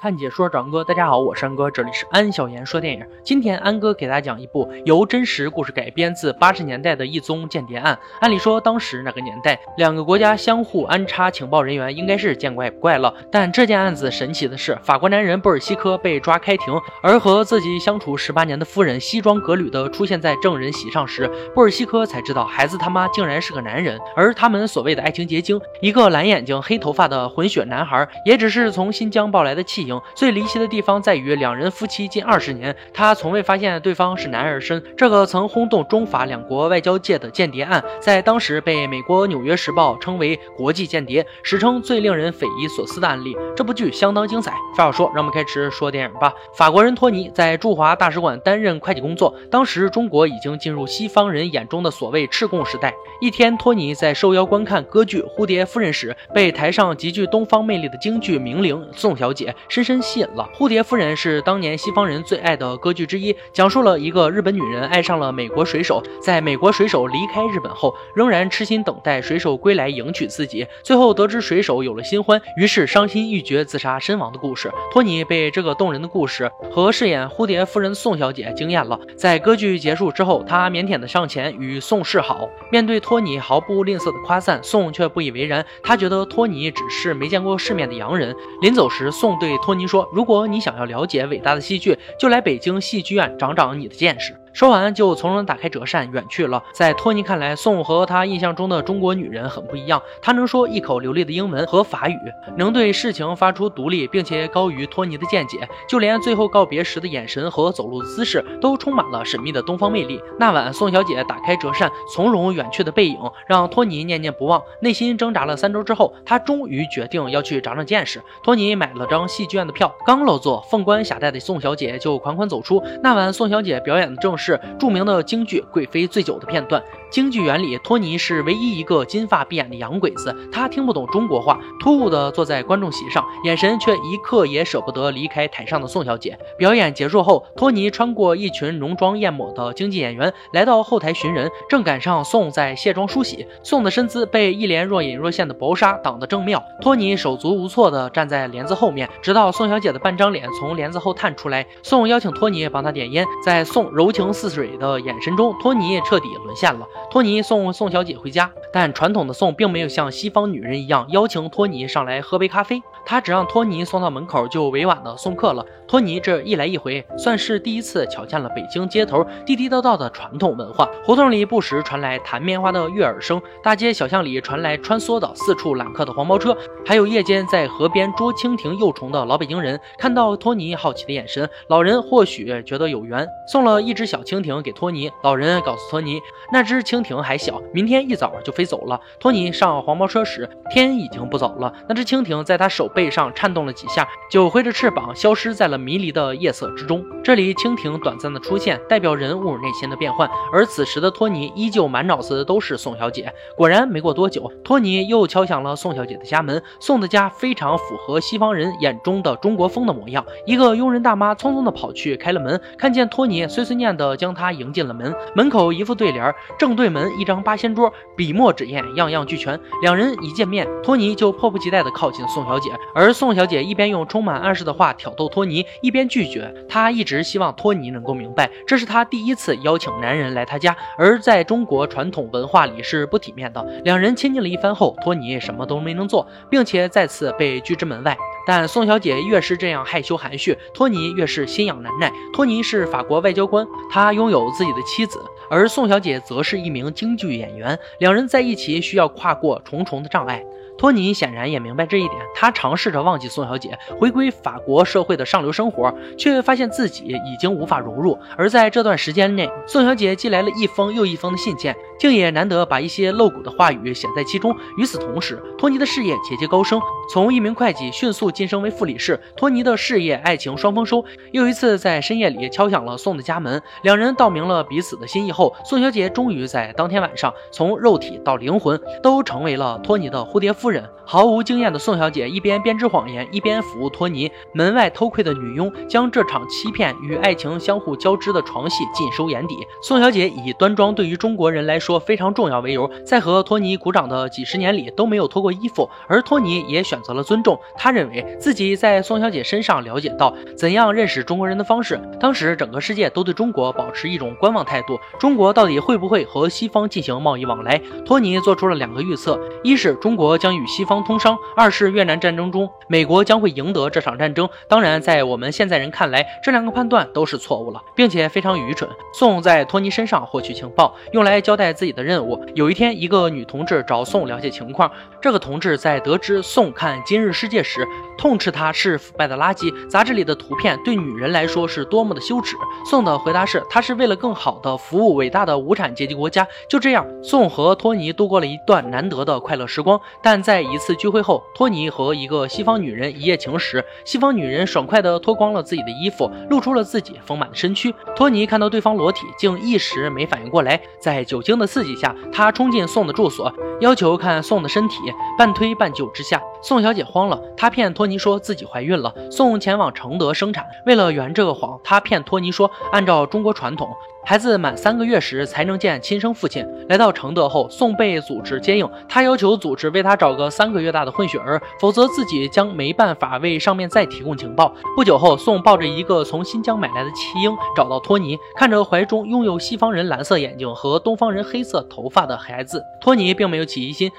看解说长哥，大家好，我是安哥，这里是安小言说电影。今天安哥给大家讲一部由真实故事改编自八十年代的一宗间谍案。按理说，当时那个年代，两个国家相互安插情报人员应该是见怪不怪了。但这件案子神奇的是，法国男人布尔西科被抓开庭，而和自己相处十八年的夫人西装革履的出现在证人席上时，布尔西科才知道孩子他妈竟然是个男人。而他们所谓的爱情结晶，一个蓝眼睛黑头发的混血男孩，也只是从新疆抱来的弃婴最离奇的地方在于，两人夫妻近二十年，他从未发现对方是男儿身。这个曾轰动中法两国外交界的间谍案，在当时被美国《纽约时报》称为国际间谍，史称最令人匪夷所思的案例。这部剧相当精彩。废话少说，让我们开始说电影吧。法国人托尼在驻华大使馆担任会计工作，当时中国已经进入西方人眼中的所谓赤共时代。一天，托尼在受邀观看歌剧《蝴蝶夫人》时，被台上极具东方魅力的京剧名伶宋小姐深深吸引了。蝴蝶夫人是当年西方人最爱的歌剧之一，讲述了一个日本女人爱上了美国水手，在美国水手离开日本后，仍然痴心等待水手归来迎娶自己。最后得知水手有了新欢，于是伤心欲绝自杀身亡的故事。托尼被这个动人的故事和饰演蝴蝶夫人宋小姐惊艳了。在歌剧结束之后，他腼腆的上前与宋示好。面对托尼毫不吝啬的夸赞，宋却不以为然。他觉得托尼只是没见过世面的洋人。临走时，宋对托尼说：“。”如果你想要了解伟大的戏剧，就来北京戏剧院长长你的见识。说完，就从容打开折扇远去了。在托尼看来，宋和他印象中的中国女人很不一样。她能说一口流利的英文和法语，能对事情发出独立，并且高于托尼的见解。就连最后告别时的眼神和走路的姿势，都充满了神秘的东方魅力。那晚，宋小姐打开折扇，从容远去的背影让托尼念念不忘。内心挣扎了三周之后，他终于决定要去长长见识。托尼买了张戏剧院的票，刚落座，凤冠霞帔的宋小姐就款款走出。那晚，宋小姐表演的正是。是著名的京剧《贵妃醉酒》的片段。京剧园里，托尼是唯一一个金发碧眼的洋鬼子，他听不懂中国话，突兀地坐在观众席上，眼神却一刻也舍不得离开台上的宋小姐。表演结束后，托尼穿过一群浓妆艳抹的京剧演员，来到后台寻人，正赶上宋在卸妆梳洗。宋的身姿被一帘若隐若现的薄纱挡得正妙，托尼手足无措地站在帘子后面，直到宋小姐的半张脸从帘子后探出来。宋邀请托尼帮他点烟，在宋柔情。似水的眼神中，托尼彻底沦陷了。托尼送宋小姐回家，但传统的宋并没有像西方女人一样邀请托尼上来喝杯咖啡，他只让托尼送到门口就委婉的送客了。托尼这一来一回，算是第一次瞧见了北京街头地地道道的传统文化。胡同里不时传来弹棉花的悦耳声，大街小巷里传来穿梭的四处揽客的黄包车，还有夜间在河边捉蜻蜓幼虫的老北京人。看到托尼好奇的眼神，老人或许觉得有缘，送了一只小。蜻蜓给托尼，老人告诉托尼，那只蜻蜓还小，明天一早就飞走了。托尼上黄包车时，天已经不早了。那只蜻蜓在他手背上颤动了几下，就挥着翅膀消失在了迷离的夜色之中。这里蜻蜓短暂的出现，代表人物内心的变换。而此时的托尼依旧满脑子都是宋小姐。果然，没过多久，托尼又敲响了宋小姐的家门。宋的家非常符合西方人眼中的中国风的模样。一个佣人大妈匆匆的跑去开了门，看见托尼，碎碎念的。将他迎进了门，门口一副对联，正对门一张八仙桌，笔墨纸砚样样俱全。两人一见面，托尼就迫不及待的靠近宋小姐，而宋小姐一边用充满暗示的话挑逗托尼，一边拒绝。她一直希望托尼能够明白，这是她第一次邀请男人来她家，而在中国传统文化里是不体面的。两人亲近了一番后，托尼什么都没能做，并且再次被拒之门外。但宋小姐越是这样害羞含蓄，托尼越是心痒难耐。托尼是法国外交官，他拥有自己的妻子，而宋小姐则是一名京剧演员，两人在一起需要跨过重重的障碍。托尼显然也明白这一点，他尝试着忘记宋小姐，回归法国社会的上流生活，却发现自己已经无法融入。而在这段时间内，宋小姐寄来了一封又一封的信件，竟也难得把一些露骨的话语写在其中。与此同时，托尼的事业节节高升，从一名会计迅速晋升为副理事。托尼的事业、爱情双丰收。又一次在深夜里敲响了宋的家门，两人道明了彼此的心意后，宋小姐终于在当天晚上，从肉体到灵魂都成为了托尼的蝴蝶夫。人毫无经验的宋小姐一边编织谎言，一边服务托尼。门外偷窥的女佣将这场欺骗与爱情相互交织的床戏尽收眼底。宋小姐以端庄对于中国人来说说非常重要为由，在和托尼鼓掌的几十年里都没有脱过衣服，而托尼也选择了尊重。他认为自己在宋小姐身上了解到怎样认识中国人的方式。当时整个世界都对中国保持一种观望态度，中国到底会不会和西方进行贸易往来？托尼做出了两个预测：一是中国将与西方通商；二是越南战争中美国将会赢得这场战争。当然，在我们现在人看来，这两个判断都是错误了，并且非常愚蠢。宋在托尼身上获取情报，用来交代自己的任务。有一天，一个女同志找宋了解情况。这个同志在得知宋看《今日世界》时，痛斥他是腐败的垃圾。杂志里的图片对女人来说是多么的羞耻。宋的回答是，他是为了更好的服务伟大的无产阶级国家。就这样，宋和托尼度过了一段难得的快乐时光。但在一次聚会后，托尼和一个西方女人一夜情时，西方女人爽快地脱光了自己的衣服，露出了自己丰满的身躯。托尼看到对方裸体，竟一时没反应过来。在酒精的刺激下，他冲进宋的住所，要求看宋的身体。半推半就之下，宋小姐慌了，她骗托尼说自己怀孕了，宋前往承德生产。为了圆这个谎，她骗托尼说，按照中国传统。孩子满三个月时才能见亲生父亲。来到承德后，宋被组织接应，他要求组织为他找个三个月大的混血儿，否则自己将没办法为上面再提供情报。不久后，宋抱着一个从新疆买来的弃婴找到托尼，看着怀中拥有西方人蓝色眼睛和东方人黑色头发的孩子，托尼并没有起疑心。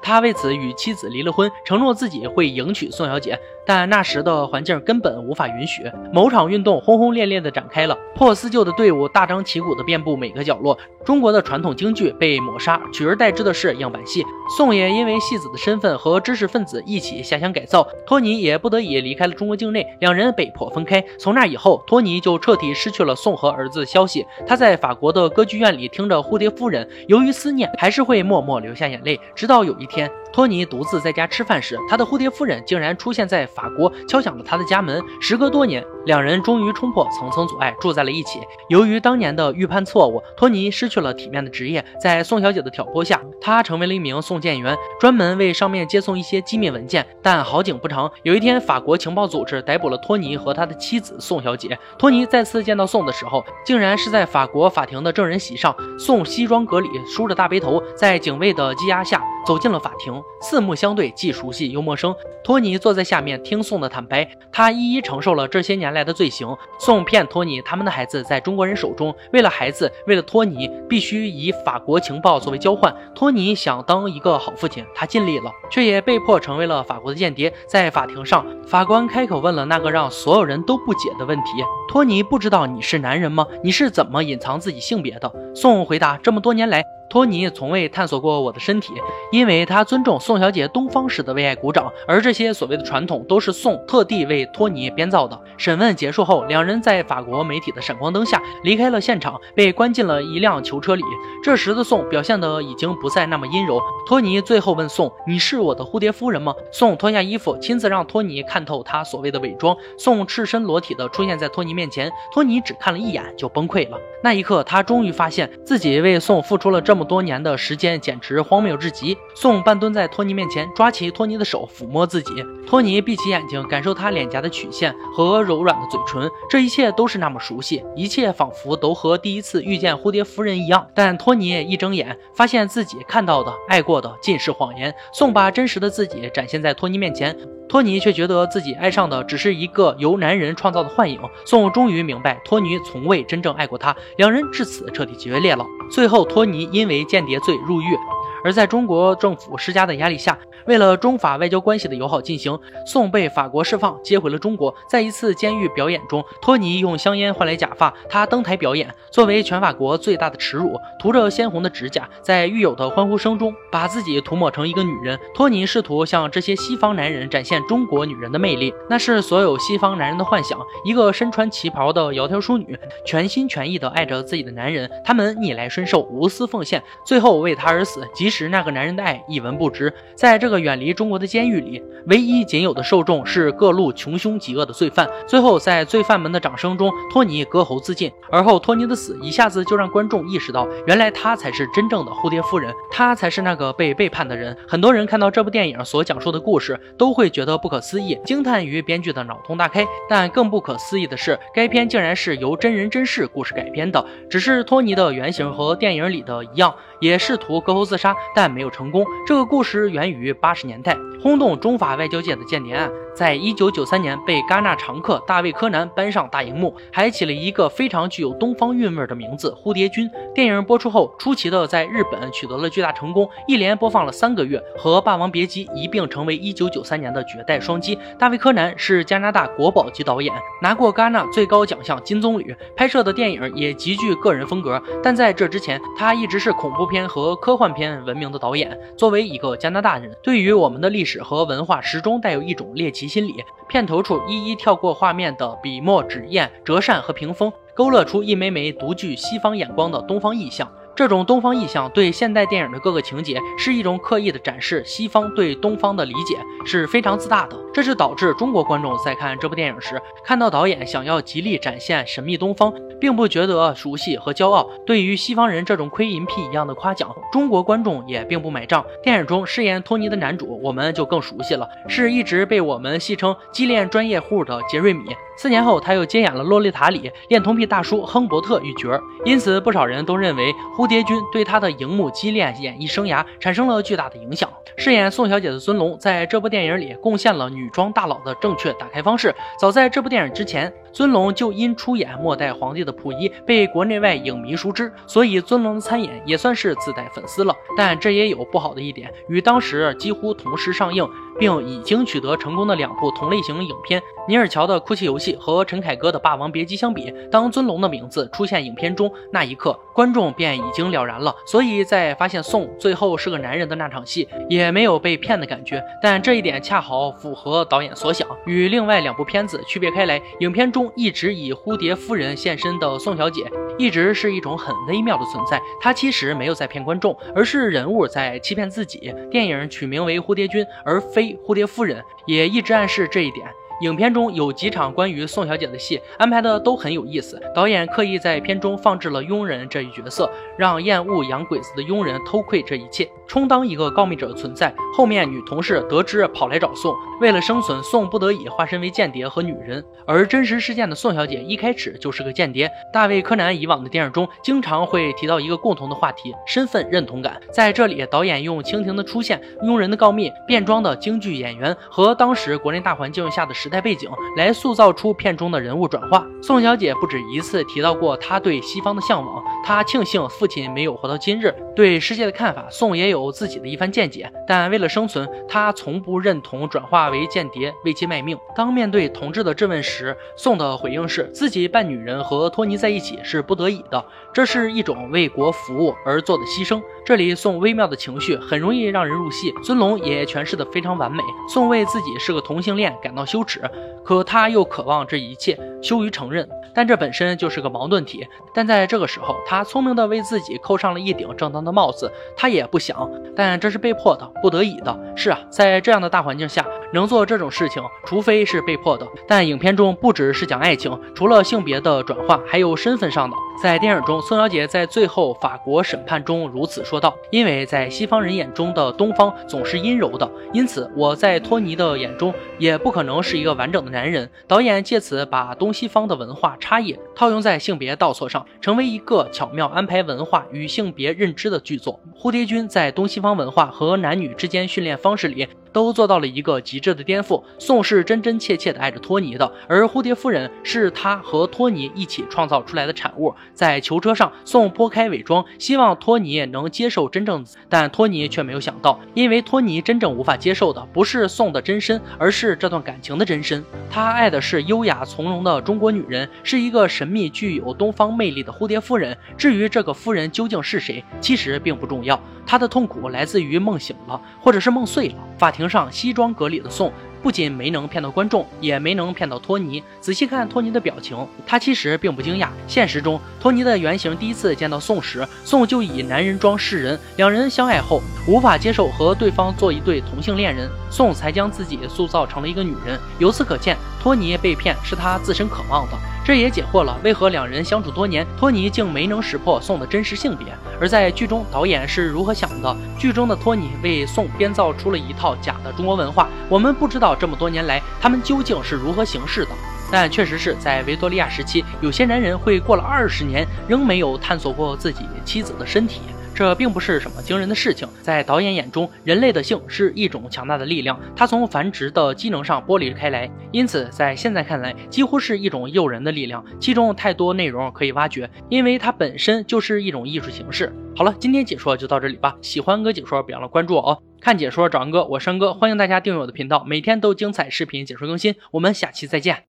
他为此与妻子离了婚，承诺自己会迎娶宋小姐。但那时的环境根本无法允许。某场运动轰轰烈烈地展开了，破四旧的队伍大张旗鼓地遍布每个角落。中国的传统京剧被抹杀，取而代之的是样板戏。宋也因为戏子的身份和知识分子一起下乡改造，托尼也不得已离开了中国境内，两人被迫分开。从那以后，托尼就彻底失去了宋和儿子的消息。他在法国的歌剧院里听着《蝴蝶夫人》，由于思念，还是会默默流下眼泪。直到有一天，托尼独自在家吃饭时，他的蝴蝶夫人竟然出现在。法国敲响了他的家门。时隔多年，两人终于冲破层层阻碍，住在了一起。由于当年的预判错误，托尼失去了体面的职业。在宋小姐的挑拨下，他成为了一名送件员，专门为上面接送一些机密文件。但好景不长，有一天，法国情报组织逮捕了托尼和他的妻子宋小姐。托尼再次见到宋的时候，竟然是在法国法庭的证人席上。宋西装革履，梳着大背头，在警卫的羁押下走进了法庭，四目相对，既熟悉又陌生。托尼坐在下面。听宋的坦白，他一一承受了这些年来的罪行。宋骗托尼，他们的孩子在中国人手中。为了孩子，为了托尼，必须以法国情报作为交换。托尼想当一个好父亲，他尽力了，却也被迫成为了法国的间谍。在法庭上，法官开口问了那个让所有人都不解的问题：托尼不知道你是男人吗？你是怎么隐藏自己性别的？宋回答：这么多年来。托尼从未探索过我的身体，因为他尊重宋小姐东方式的为爱鼓掌，而这些所谓的传统都是宋特地为托尼编造的。审问结束后，两人在法国媒体的闪光灯下离开了现场，被关进了一辆囚车里。这时的宋表现得已经不再那么阴柔。托尼最后问宋：“你是我的蝴蝶夫人吗？”宋脱下衣服，亲自让托尼看透他所谓的伪装。宋赤身裸体的出现在托尼面前，托尼只看了一眼就崩溃了。那一刻，他终于发现自己为宋付出了这么么多年的时间，简直荒谬至极。宋半蹲在托尼面前，抓起托尼的手，抚摸自己。托尼闭起眼睛，感受他脸颊的曲线和柔软的嘴唇，这一切都是那么熟悉，一切仿佛都和第一次遇见蝴蝶夫人一样。但托尼一睁眼，发现自己看到的、爱过的尽是谎言。宋把真实的自己展现在托尼面前。托尼却觉得自己爱上的只是一个由男人创造的幻影。宋终于明白，托尼从未真正爱过他，两人至此彻底决裂了。最后，托尼因为间谍罪入狱。而在中国政府施加的压力下，为了中法外交关系的友好进行，宋被法国释放，接回了中国。在一次监狱表演中，托尼用香烟换来假发，他登台表演，作为全法国最大的耻辱，涂着鲜红的指甲，在狱友的欢呼声中，把自己涂抹成一个女人。托尼试图向这些西方男人展现中国女人的魅力，那是所有西方男人的幻想：一个身穿旗袍的窈窕淑女，全心全意地爱着自己的男人，他们逆来顺受，无私奉献，最后为他而死。即其实那个男人的爱一文不值。在这个远离中国的监狱里，唯一仅有的受众是各路穷凶极恶的罪犯。最后，在罪犯们的掌声中，托尼割喉自尽。而后，托尼的死一下子就让观众意识到，原来他才是真正的蝴蝶夫人，他才是那个被背叛的人。很多人看到这部电影所讲述的故事，都会觉得不可思议，惊叹于编剧的脑洞大开。但更不可思议的是，该片竟然是由真人真事故事改编的。只是托尼的原型和电影里的一样，也试图割喉自杀，但没有成功。这个故事源于八十年代，轰动中法外交界的间谍案，在一九九三年被戛纳常客大卫柯南搬上大荧幕，还起了一个非常具有东方韵味的名字——蝴蝶君。电影播出后，出奇的在日本取得了巨大成功，一连播放了三个月，和《霸王别姬》一并成为一九九三年的绝代双击。大卫柯南是加拿大国宝级导演，拿过戛纳最高奖项金棕榈，拍摄的电影也极具个人风格。但在这之前，他一直是恐怖片和科幻片闻名的导演。作为一个加拿大人，对于我们的历史和文化，始终带有一种猎奇心理。片头处一一跳过画面的笔墨纸砚、折扇和屏风，勾勒出一枚枚独具西方眼光的东方意象。这种东方意象对现代电影的各个情节是一种刻意的展示，西方对东方的理解是非常自大的。这就导致中国观众在看这部电影时，看到导演想要极力展现神秘东方，并不觉得熟悉和骄傲。对于西方人这种窥淫癖一样的夸奖，中国观众也并不买账。电影中饰演托尼的男主，我们就更熟悉了，是一直被我们戏称“激恋专业户”的杰瑞米。四年后，他又接演了《洛丽塔》里恋童癖大叔亨伯特一角，因此不少人都认为蝴蝶君对他的荧幕激恋演艺生涯产生了巨大的影响。饰演宋小姐的尊龙在这部电影里贡献了女装大佬的正确打开方式。早在这部电影之前，尊龙就因出演《末代皇帝》的溥仪被国内外影迷熟知，所以尊龙的参演也算是自带粉丝了。但这也有不好的一点，与当时几乎同时上映。并已经取得成功的两部同类型影片《尼尔乔的哭泣游戏》和陈凯歌的《霸王别姬》相比，当尊龙的名字出现影片中那一刻，观众便已经了然了。所以在发现宋最后是个男人的那场戏，也没有被骗的感觉。但这一点恰好符合导演所想，与另外两部片子区别开来。影片中一直以蝴蝶夫人现身的宋小姐，一直是一种很微妙的存在。她其实没有在骗观众，而是人物在欺骗自己。电影取名为《蝴蝶君》，而非。蝴蝶夫人也一直暗示这一点。影片中有几场关于宋小姐的戏安排的都很有意思，导演刻意在片中放置了佣人这一角色，让厌恶洋鬼子的佣人偷窥这一切，充当一个告密者的存在。后面女同事得知跑来找宋，为了生存，宋不得已化身为间谍和女人。而真实事件的宋小姐一开始就是个间谍。大卫柯南以往的电影中经常会提到一个共同的话题——身份认同感。在这里，导演用蜻蜓的出现、佣人的告密、变装的京剧演员和当时国内大环境下的时。时代背景来塑造出片中的人物转化。宋小姐不止一次提到过她对西方的向往，她庆幸父亲没有活到今日。对世界的看法，宋也有自己的一番见解。但为了生存，她从不认同转化为间谍为其卖命。当面对同志的质问时，宋的回应是自己扮女人和托尼在一起是不得已的，这是一种为国服务而做的牺牲。这里宋微妙的情绪很容易让人入戏，尊龙也诠释的非常完美。宋为自己是个同性恋感到羞耻。可他又渴望这一切，羞于承认，但这本身就是个矛盾体。但在这个时候，他聪明的为自己扣上了一顶正当的帽子。他也不想，但这是被迫的，不得已的。是啊，在这样的大环境下，能做这种事情，除非是被迫的。但影片中不只是讲爱情，除了性别的转换，还有身份上的。在电影中，宋小姐在最后法国审判中如此说道：“因为在西方人眼中的东方总是阴柔的，因此我在托尼的眼中也不可能是一个完整的男人。”导演借此把东东西方的文化差异套用在性别倒错上，成为一个巧妙安排文化与性别认知的巨作。蝴蝶君在东西方文化和男女之间训练方式里。都做到了一个极致的颠覆。宋是真真切切的爱着托尼的，而蝴蝶夫人是他和托尼一起创造出来的产物。在囚车上，宋拨开伪装，希望托尼能接受真正，但托尼却没有想到，因为托尼真正无法接受的不是宋的真身，而是这段感情的真身。他爱的是优雅从容的中国女人，是一个神秘具有东方魅力的蝴蝶夫人。至于这个夫人究竟是谁，其实并不重要。他的痛苦来自于梦醒了，或者是梦碎了。法庭上，西装革履的宋不仅没能骗到观众，也没能骗到托尼。仔细看托尼的表情，他其实并不惊讶。现实中，托尼的原型第一次见到宋时，宋就以男人装示人。两人相爱后，无法接受和对方做一对同性恋人，宋才将自己塑造成了一个女人。由此可见，托尼被骗是他自身渴望的。这也解惑了为何两人相处多年，托尼竟没能识破宋的真实性别。而在剧中，导演是如何想的？剧中的托尼为宋编造出了一套假的中国文化，我们不知道这么多年来他们究竟是如何行事的。但确实是在维多利亚时期，有些男人会过了二十年仍没有探索过自己妻子的身体。这并不是什么惊人的事情，在导演眼中，人类的性是一种强大的力量，它从繁殖的机能上剥离开来，因此在现在看来，几乎是一种诱人的力量，其中太多内容可以挖掘，因为它本身就是一种艺术形式。好了，今天解说就到这里吧，喜欢哥解说别忘了关注我哦，看解说找安哥，我山哥，欢迎大家订阅我的频道，每天都精彩视频解说更新，我们下期再见。